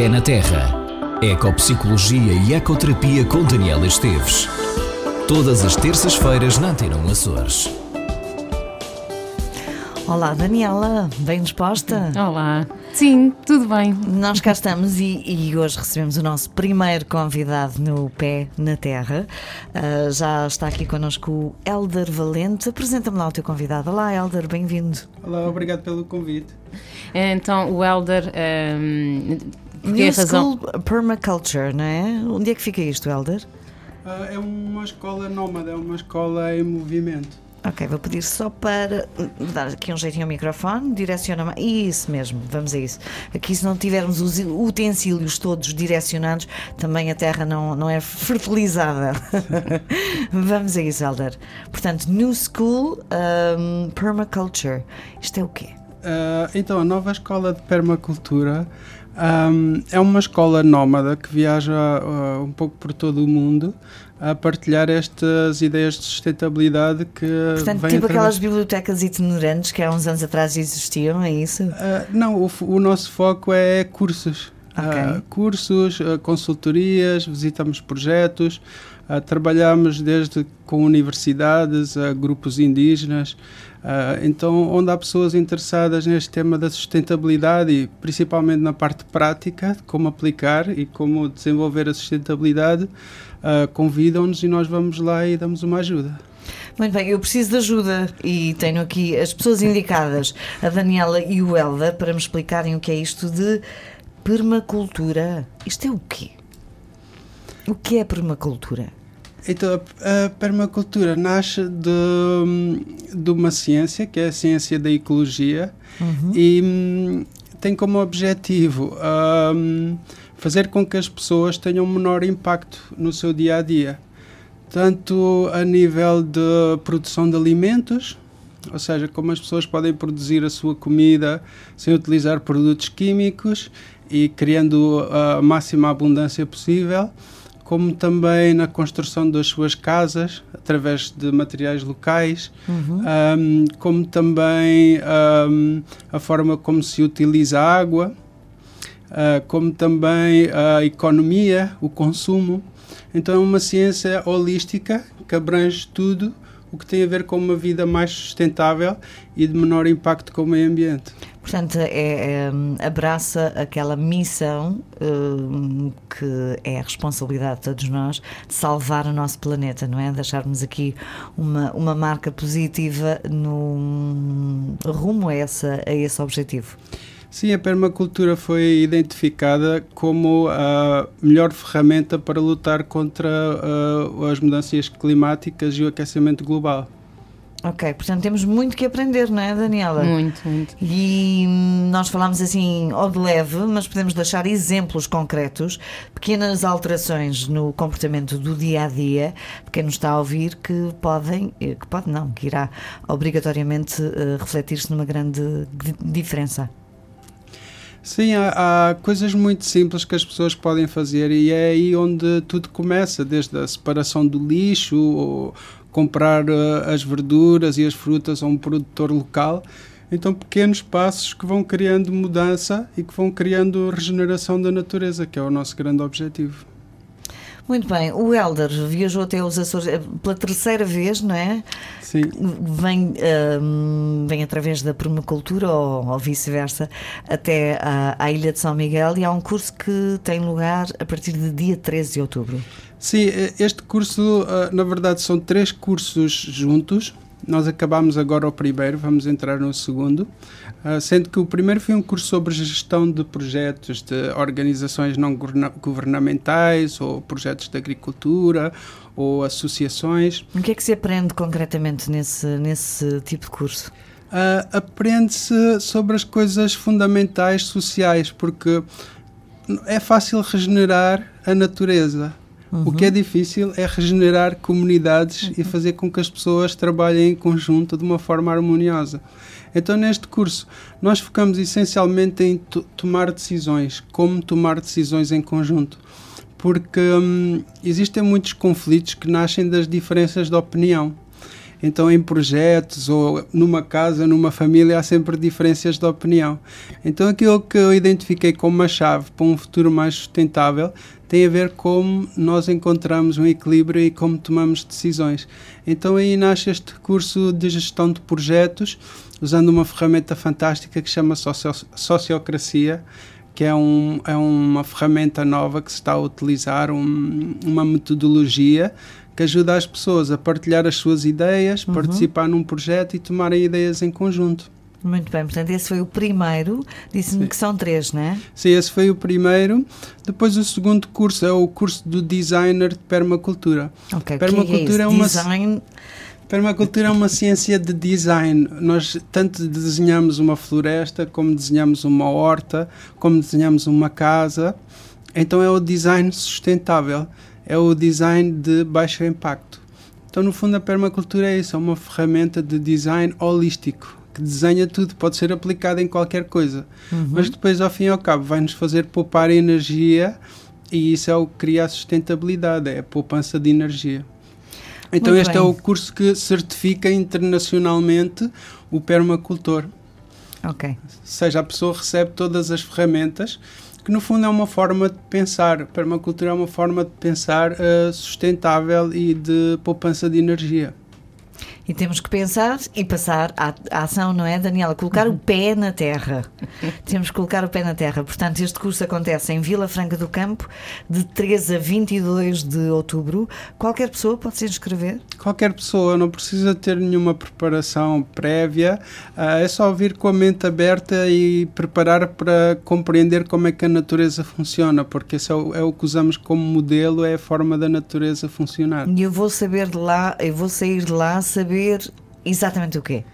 Pé na Terra. Ecopsicologia e Ecoterapia com Daniela Esteves. Todas as terças-feiras na Antena 1 Açores. Olá, Daniela, bem disposta? Olá. Sim, tudo bem. Nós cá estamos e, e hoje recebemos o nosso primeiro convidado no Pé na Terra. Uh, já está aqui connosco o Elder Valente. Apresenta-me lá o teu convidado. Olá, Elder, bem-vindo. Olá, obrigado pelo convite. Então, o Elder. Um, New razão... School Permaculture, não é? Onde é que fica isto, Elder? Uh, é uma escola nómada, é uma escola em movimento. Ok, vou pedir só para dar aqui um jeitinho ao microfone, direciona Isso mesmo, vamos a isso. Aqui, se não tivermos os utensílios todos direcionados, também a terra não, não é fertilizada. vamos a isso, Helder. Portanto, New School um, Permaculture. Isto é o quê? Uh, então, a nova escola de permacultura um, é uma escola nómada que viaja uh, um pouco por todo o mundo a partilhar estas ideias de sustentabilidade que. Portanto, tipo através... aquelas bibliotecas itinerantes que há uns anos atrás existiam, é isso? Uh, não, o, o, nosso foco é cursos. Okay. Uh, cursos, consultorias, visitamos projetos, trabalhamos desde com universidades, a grupos indígenas. Uh, então, onde há pessoas interessadas neste tema da sustentabilidade e principalmente na parte prática, como aplicar e como desenvolver a sustentabilidade, uh, convidam-nos e nós vamos lá e damos uma ajuda. Muito bem, eu preciso de ajuda e tenho aqui as pessoas indicadas, a Daniela e o Elda, para me explicarem o que é isto de permacultura. Isto é o quê? O que é permacultura? Então, a permacultura nasce de, de uma ciência, que é a ciência da ecologia, uhum. e um, tem como objetivo um, fazer com que as pessoas tenham menor impacto no seu dia a dia, tanto a nível de produção de alimentos, ou seja, como as pessoas podem produzir a sua comida sem utilizar produtos químicos e criando a máxima abundância possível como também na construção das suas casas através de materiais locais, uhum. um, como também um, a forma como se utiliza a água, uh, como também a economia, o consumo. Então é uma ciência holística que abrange tudo o que tem a ver com uma vida mais sustentável e de menor impacto com o meio ambiente. Portanto, é, é, abraça aquela missão uh, que é a responsabilidade de todos nós de salvar o nosso planeta, não é? Deixarmos aqui uma, uma marca positiva no rumo a, essa, a esse objetivo. Sim, a permacultura foi identificada como a melhor ferramenta para lutar contra uh, as mudanças climáticas e o aquecimento global. Ok, portanto temos muito que aprender, não é, Daniela? Muito, muito. E nós falamos assim ao de leve, mas podemos deixar exemplos concretos, pequenas alterações no comportamento do dia a dia, de quem nos está a ouvir, que podem, eh, que pode não, que irá obrigatoriamente uh, refletir-se numa grande diferença. Sim, há, há, coisas muito simples que as pessoas podem fazer e é aí onde tudo começa, desde a separação do lixo, ou comprar uh, as verduras e as frutas a um produtor local. Então, pequenos passos que vão criando mudança e que vão criando regeneração da natureza, que é o nosso grande objetivo. Muito bem, o Helder viajou até os Açores eh, pela terceira vez, não é? Sim. Vem, um, vem através da permacultura ou, ou vice-versa até à, à, Ilha de São Miguel e há um curso que tem lugar a partir de dia 13 de outubro. Sim, este curso, eh, na verdade, são três cursos juntos. Nós acabamos agora o primeiro, vamos entrar no segundo, uh, sendo que o primeiro foi um curso sobre gestão de projetos de organizações não governamentais ou projetos de agricultura ou associações. O que é que se aprende concretamente nesse, nesse tipo de curso? Uh, Aprende-se sobre as coisas fundamentais sociais, porque é fácil regenerar a natureza Uhum. O que é difícil é regenerar comunidades uhum. e fazer com que as pessoas trabalhem em conjunto de uma forma harmoniosa. Então, neste curso, nós focamos essencialmente em tomar decisões, como tomar decisões em conjunto. Porque hum, existem muitos conflitos que nascem das diferenças de opinião. Então, em projetos ou numa casa, numa família, há sempre diferenças de opinião. Então, aquilo que eu identifiquei como uma chave para um futuro mais sustentável tem a ver como nós encontramos um equilíbrio e como tomamos decisões. Então, aí nasce este curso de gestão de projetos, usando uma ferramenta fantástica que chama socio Sociocracia que é, um, é uma ferramenta nova que se está a utilizar, um, uma metodologia que ajuda as pessoas a partilhar as suas ideias, uhum. participar num projeto e tomarem ideias em conjunto. Muito bem, portanto, esse foi o primeiro. Disse-me que são três, não é? Sim, esse foi o primeiro. Depois, o segundo curso é o curso do designer de permacultura. Ok, permacultura que é, é, uma. Design Permacultura é uma ciência de design. Nós tanto desenhamos uma floresta, como desenhamos uma horta, como desenhamos uma casa. Então é o design sustentável, é o design de baixo impacto. Então, no fundo, a permacultura é isso, é uma ferramenta de design holístico, que desenha tudo, pode ser aplicada em qualquer coisa. Uhum. Mas depois, ao fim e ao cabo, vai nos fazer poupar energia e isso é o que cria a sustentabilidade, é a poupança de energia. Então Muito este é bem. é o curso que certifica internacionalmente o permacultor. Ok. Ou seja, a pessoa recebe todas as ferramentas que no fundo é uma forma de pensar. Permacultura é uma forma de pensar uh, sustentável e de poupança de energia. E temos que pensar e passar à, à ação, não é, Daniela? Colocar o pé na terra. temos que colocar o pé na terra. Portanto, este curso acontece em Vila Franca do Campo, de 13 a 22 de outubro. Qualquer pessoa pode se inscrever? Qualquer pessoa, não precisa ter nenhuma preparação prévia, uh, é só vir com a mente aberta e preparar para compreender como é que a natureza funciona, porque esse é o, é o que usamos como modelo, é a forma da natureza funcionar. E eu vou saber de lá, eu vou sair de lá saber saber exatamente o quê?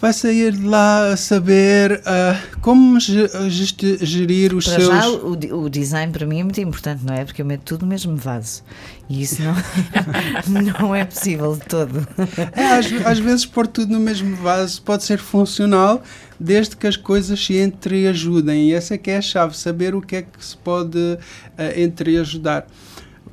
Vai sair de lá a saber uh, como gerir os para seus. Já, o, o, design para mim é muito importante, não é? Porque eu meto tudo no mesmo vaso. E isso não, não é possível de todo. É, às, às, vezes, pôr tudo no mesmo vaso pode ser funcional, desde que as coisas se entreajudem. E essa é que é a chave, saber o que é que se pode uh, entreajudar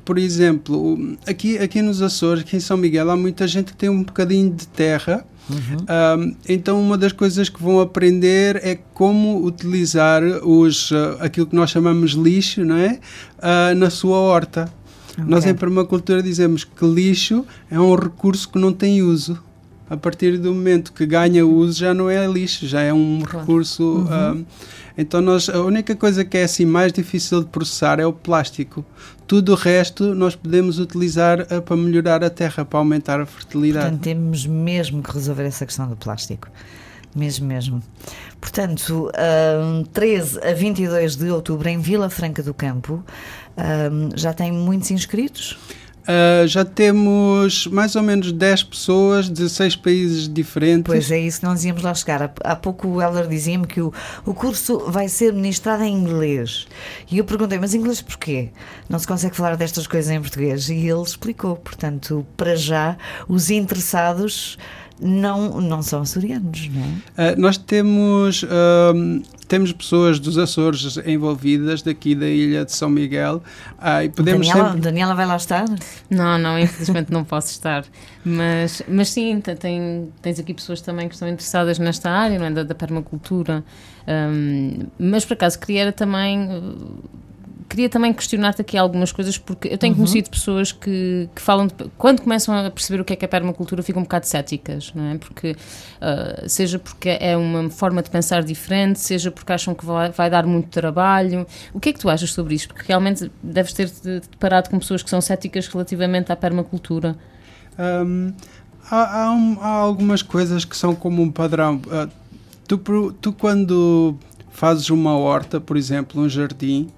por exemplo, aqui, aqui nos Açores, aqui em São Miguel, há muita gente que tem um bocadinho de terra. Uhum. Um, então, uma das coisas que vão aprender é como utilizar os, uh, aquilo que nós chamamos lixo não é? Uh, na sua horta. Okay. Nós, em permacultura, dizemos que lixo é um recurso que não tem uso. A partir do momento que ganha uso, já não é lixo, já é um claro. recurso. Uhum. Então nós, a única coisa que é assim mais difícil de processar é o plástico. Tudo o resto nós podemos utilizar uh, para melhorar a terra, para aumentar a fertilidade. Portanto, temos mesmo que resolver essa questão do plástico. Mesmo, mesmo. Portanto, um, 13 a 22 de outubro em Vila Franca do Campo, já tem muitos inscritos? Uh, já temos mais ou menos 10 pessoas de 6 países diferentes. Pois é, isso nós íamos lá chegar. Há, pouco o Heller dizia-me que o, o curso vai ser ministrado em inglês. E eu perguntei, mas inglês porquê? Não se consegue falar destas coisas em português? E ele explicou. Portanto, para já, os interessados não, não são açorianos, não é? Uh, nós temos, uh, temos pessoas dos Açores envolvidas daqui da ilha de São Miguel uh, e podemos Daniela, sempre... Daniela vai lá estar? Não, não, infelizmente não posso estar. Mas, mas sim, tem, tens aqui pessoas também que estão interessadas nesta área, não é? Da, da permacultura. Um, mas por acaso queria também queria também questionar-te aqui algumas coisas, porque eu tenho uhum. conhecido pessoas que, que falam, de, quando começam a perceber o que é que é permacultura, ficam um bocado céticas, não é? Porque, uh, seja porque é uma forma de pensar diferente, seja porque acham que vai, vai, dar muito trabalho. O que é que tu achas sobre isto? Porque realmente deves ter deparado com pessoas que são céticas relativamente à permacultura. Um, há, há, um, há, algumas coisas que são como um padrão. Uh, tu, tu, quando fazes uma horta, por exemplo, um jardim,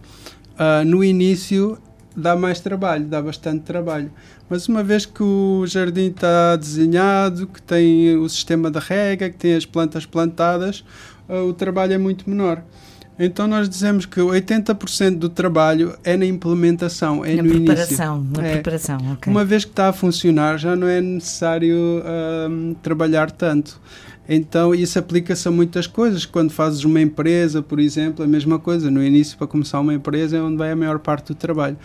Uh, no início dá mais trabalho, dá bastante trabalho. Mas uma vez que o jardim está desenhado, que tem o sistema de rega, que tem as plantas plantadas, uh, o trabalho é muito menor. Então nós dizemos que 80% do trabalho é na implementação, é na no preparação, início. Na é. preparação, ok. Uma vez que está a funcionar, já não é necessário uh, trabalhar tanto. Então, isso aplica-se a muitas coisas. Quando fazes uma empresa, por exemplo, a mesma coisa. No início, para começar uma empresa, é onde vai a maior parte do trabalho.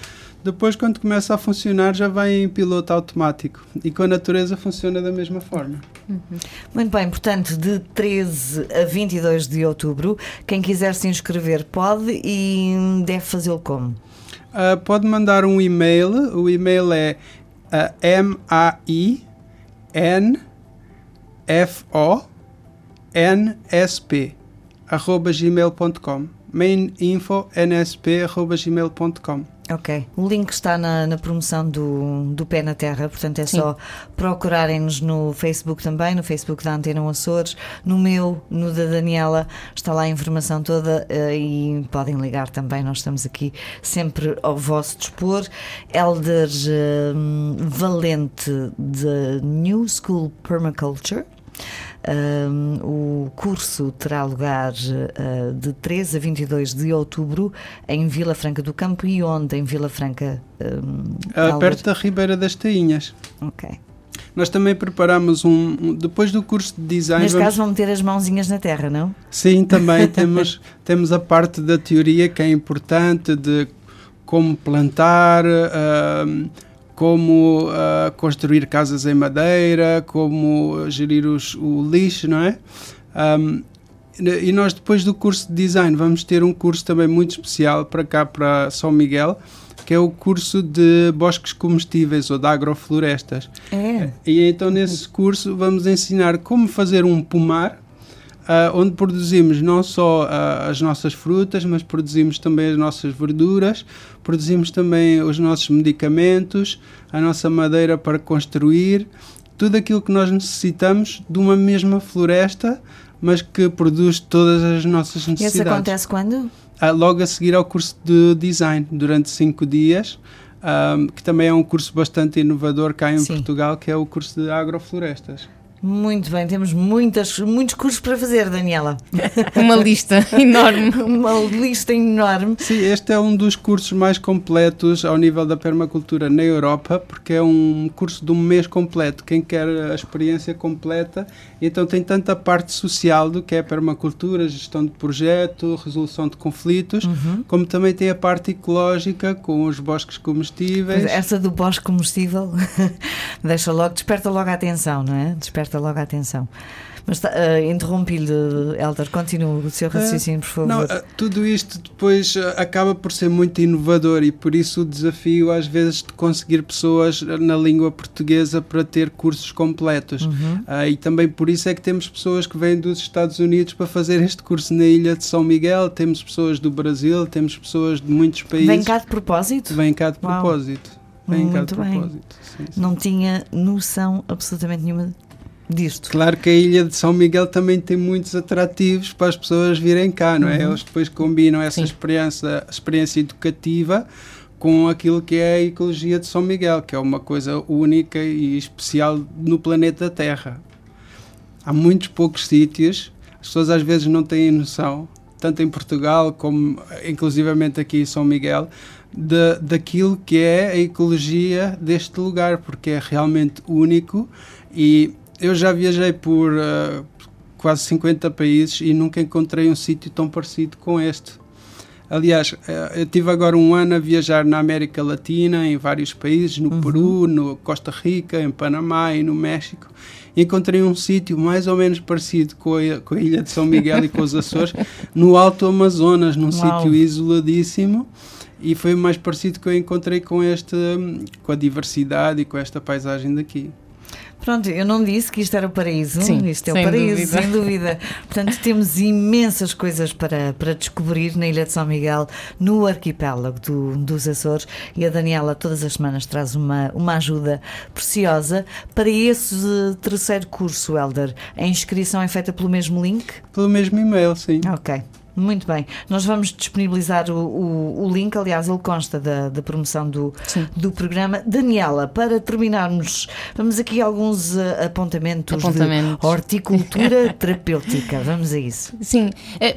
Depois, quando começa a funcionar, já vai em piloto automático. E com a natureza funciona da mesma forma. Muito bem, portanto, de 13 a 22 de outubro, quem quiser se inscrever pode e deve fazê-lo como? Uh, pode mandar um e-mail. O e-mail é uh, m-a-i-n-f-o-n-s-p arroba gmail.com maininfo.nsp.gmail.com Ok. O link está na, na promoção do, do Pé na Terra, portanto é Sim. só procurarem-nos no Facebook também, no Facebook da Antena Açores, no meu, no da Daniela, está lá a informação toda uh, e podem ligar também, nós estamos aqui sempre ao vosso dispor. Elder uh, Valente de New School Permaculture. Um, o curso terá lugar uh, de 3 a 22 de outubro em Vila Franca do Campo e onde em Vila Franca? Um, uh, perto da Ribeira das Tainhas. Ok. Nós também preparamos um, um, depois do curso de design. Neste vamos... caso vão meter as mãozinhas na terra, não? Sim, também temos, temos a parte da teoria que é importante de como plantar. Uh, como uh, construir casas em madeira, como gerir os, o lixo, não é? Um, e nós depois do curso de design vamos ter um curso também muito especial para cá, para São Miguel, que é o curso de bosques comestíveis ou de agroflorestas. É. E então nesse curso vamos ensinar como fazer um pomar, uh, onde produzimos não só uh, as nossas frutas, mas produzimos também as nossas verduras, produzimos também os nossos medicamentos, a nossa madeira para construir, tudo aquilo que nós necessitamos de uma mesma floresta, mas que produz todas as nossas necessidades. E isso acontece quando? Uh, logo a seguir ao curso de design, durante cinco dias. Um, que também é um curso bastante inovador cá em Sim. Portugal, que é o curso de agroflorestas. Muito bem, temos muitas, muitos cursos para fazer, Daniela. Uma lista enorme. Uma lista enorme. Sim, este é um dos cursos mais completos ao nível da permacultura na Europa, porque é um curso de um mês completo. Quem quer a experiência completa, então tem tanta a parte social do que é a permacultura, gestão de projeto, resolução de conflitos, uhum. como também tem a parte ecológica com os bosques comestíveis. Essa do bosque comestível deixa logo, desperta logo a atenção, não é? Desperta desperta logo a atenção. Mas uh, interrompi-lhe, Helder, continue o seu raciocínio, por favor. Não, uh, tudo isto depois uh, acaba por ser muito inovador e por isso o desafio, às vezes, de conseguir pessoas na língua portuguesa para ter cursos completos. Uhum. e também por isso é que temos pessoas que vêm dos Estados Unidos para fazer este curso na Ilha de São Miguel, temos pessoas do Brasil, temos pessoas de muitos países. Vem cá de propósito? Vem cá de Uau. propósito. Vem Muito cá de bem. propósito. Sim, sim. Não tinha noção absolutamente nenhuma disto. Claro que a ilha de São Miguel também tem muitos atrativos para as pessoas virem cá, não é? Uhum. Eles depois combinam essa experiência, experiência educativa com aquilo que é a ecologia de São Miguel, que é uma coisa única e especial no planeta Terra. Há muitos poucos sítios, as pessoas às vezes não têm noção, tanto em Portugal como inclusivamente aqui em São Miguel, de, daquilo que é a ecologia deste lugar, porque é realmente único e eu já viajei por uh, quase 50 países e nunca encontrei um sítio tão parecido com este. Aliás, uh, eu tive agora um ano a viajar na América Latina, em vários países, no uhum. Peru, no Costa Rica, em Panamá e no México. encontrei um sítio mais ou menos parecido com a, com a, ilha de São Miguel e com os Açores, no Alto Amazonas, num sítio isoladíssimo e foi o mais parecido que eu encontrei com este com a diversidade e com esta paisagem daqui. Pronto, eu não disse que isto era o paraíso. Sim, isto é o paraíso, dúvida. sem dúvida. Portanto, temos imensas coisas para, para descobrir na Ilha de São Miguel, no arquipélago do, dos Açores. E a Daniela, todas as semanas, traz uma, uma ajuda preciosa para esse terceiro curso, Helder. A inscrição é feita pelo mesmo link? Pelo mesmo e-mail, sim. Ok. Muito bem. Nós vamos disponibilizar o, o, o link, aliás, ele consta da, da promoção do, do programa. Daniela, para terminarmos, vamos aqui alguns apontamentos, apontamentos, de horticultura terapêutica. Vamos a isso. Sim. É,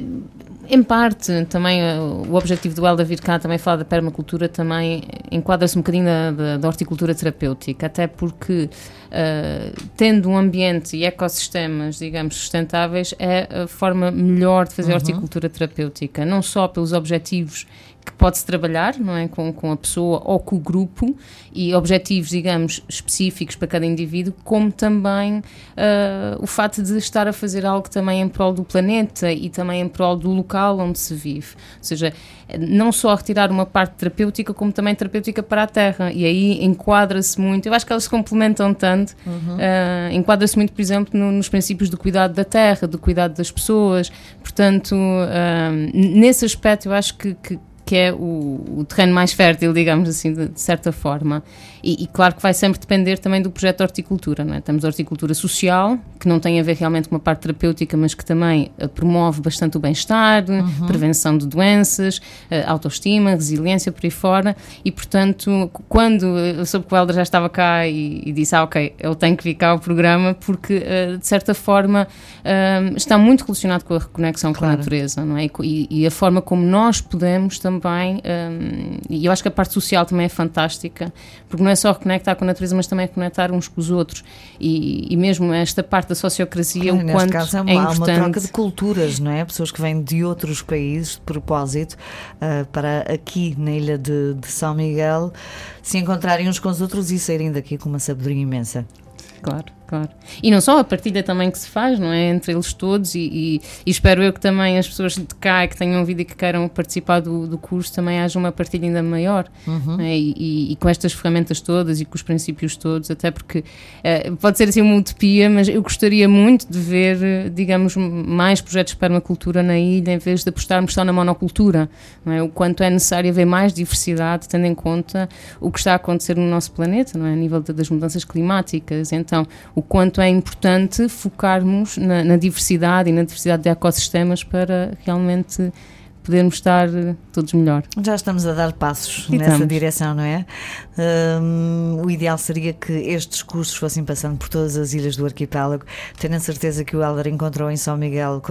em parte, também uh, o objetivo do Elda vir cá também falar da permacultura também enquadra-se um bocadinho da, da, da, horticultura terapêutica, até porque uh, tendo um ambiente e ecossistemas, digamos, sustentáveis, é a forma melhor de fazer uhum. horticultura terapêutica, não só pelos objetivos que pode-se trabalhar, não é? Com, com a pessoa ou com o grupo e objetivos, digamos, específicos para cada indivíduo, como também uh, o fato de estar a fazer algo também em prol do planeta e também em prol do local onde se vive. Ou seja, não só retirar uma parte terapêutica, como também terapêutica para a Terra. E aí enquadra-se muito, eu acho que elas se complementam tanto, uhum. uh, enquadra-se muito, por exemplo, no, nos princípios do cuidado da Terra, do cuidado das pessoas. Portanto, uh, nesse aspecto, eu acho que, que que é o, o, terreno mais fértil, digamos assim, de, de certa forma. E, e, claro que vai sempre depender também do projeto de horticultura. Não é? Temos a horticultura social, que não tem a ver realmente com uma parte terapêutica, mas que também uh, promove bastante o bem-estar, uhum. prevenção de doenças, uh, autoestima, resiliência, por aí fora. E, portanto, quando eu soube que o Helder já estava cá e, e disse, ah, ok, ele tem que ficar ao programa, porque, de certa forma, está muito relacionado com a reconexão claro. com a natureza, não é? E, e, a forma como nós podemos também, e eu acho que a parte social também é fantástica, porque não é só reconectar com a natureza, mas também conectar uns com os outros. E, e mesmo esta parte da sociocracia, claro, o quanto caso, é, uma, é importante. Há uma troca de culturas, não é? Pessoas que vêm de outros países de propósito uh, para aqui na ilha de, de São Miguel se encontrarem uns com os outros e saírem daqui com uma sabedoria imensa. Claro claro. E não só a partilha também que se faz, não é? Entre eles todos, e, e, e espero eu que também as pessoas de cá que tenham ouvido e que queiram participar do, do curso também haja uma partilha ainda maior. Uhum. É? E, e, com estas ferramentas todas e com os princípios todos, até porque uh, pode ser assim uma utopia, mas eu gostaria muito de ver, digamos, mais projetos de permacultura na ilha em vez de apostarmos só na monocultura. Não é? O quanto é necessário haver mais diversidade, tendo em conta o que está a acontecer no nosso planeta, não é? A nível de, das mudanças climáticas. Então, o quanto é importante focarmos na, na diversidade e na diversidade de ecossistemas para realmente podermos estar todos melhor. Já estamos a dar passos e nessa estamos. direção, não é? Um, o ideal seria que estes cursos fossem passando por todas as ilhas do arquipélago, tendo a certeza que o Helder encontrou em São Miguel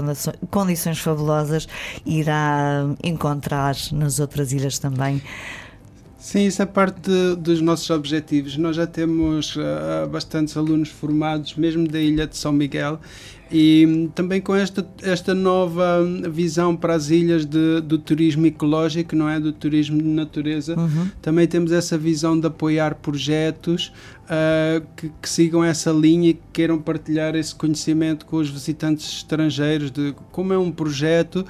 condições fabulosas, irá encontrar nas outras ilhas também. Sim, isso é parte de, dos nossos objetivos. Nós já temos uh, bastantes alunos formados, mesmo da Ilha de São Miguel, e também com esta, esta nova visão para as ilhas de, do turismo ecológico, não é? Do turismo de natureza, uhum. também temos essa visão de apoiar projetos uh, que, que, sigam essa linha e que queiram partilhar esse conhecimento com os visitantes estrangeiros de como é um projeto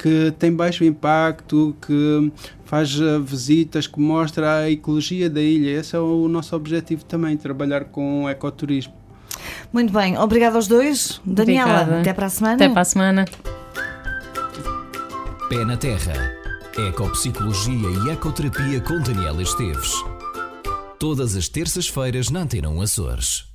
que tem baixo impacto, que faz eh, visitas, que mostra a ecologia da ilha. Esse é o nosso objetivo também, trabalhar com o ecoturismo. Muito bem, obrigado aos dois. Daniela, Obrigada. até para a semana. Até para a semana. Pé na Terra. Ecopsicologia e Ecoterapia com Daniela Esteves. Todas as terças-feiras na Antena Açores.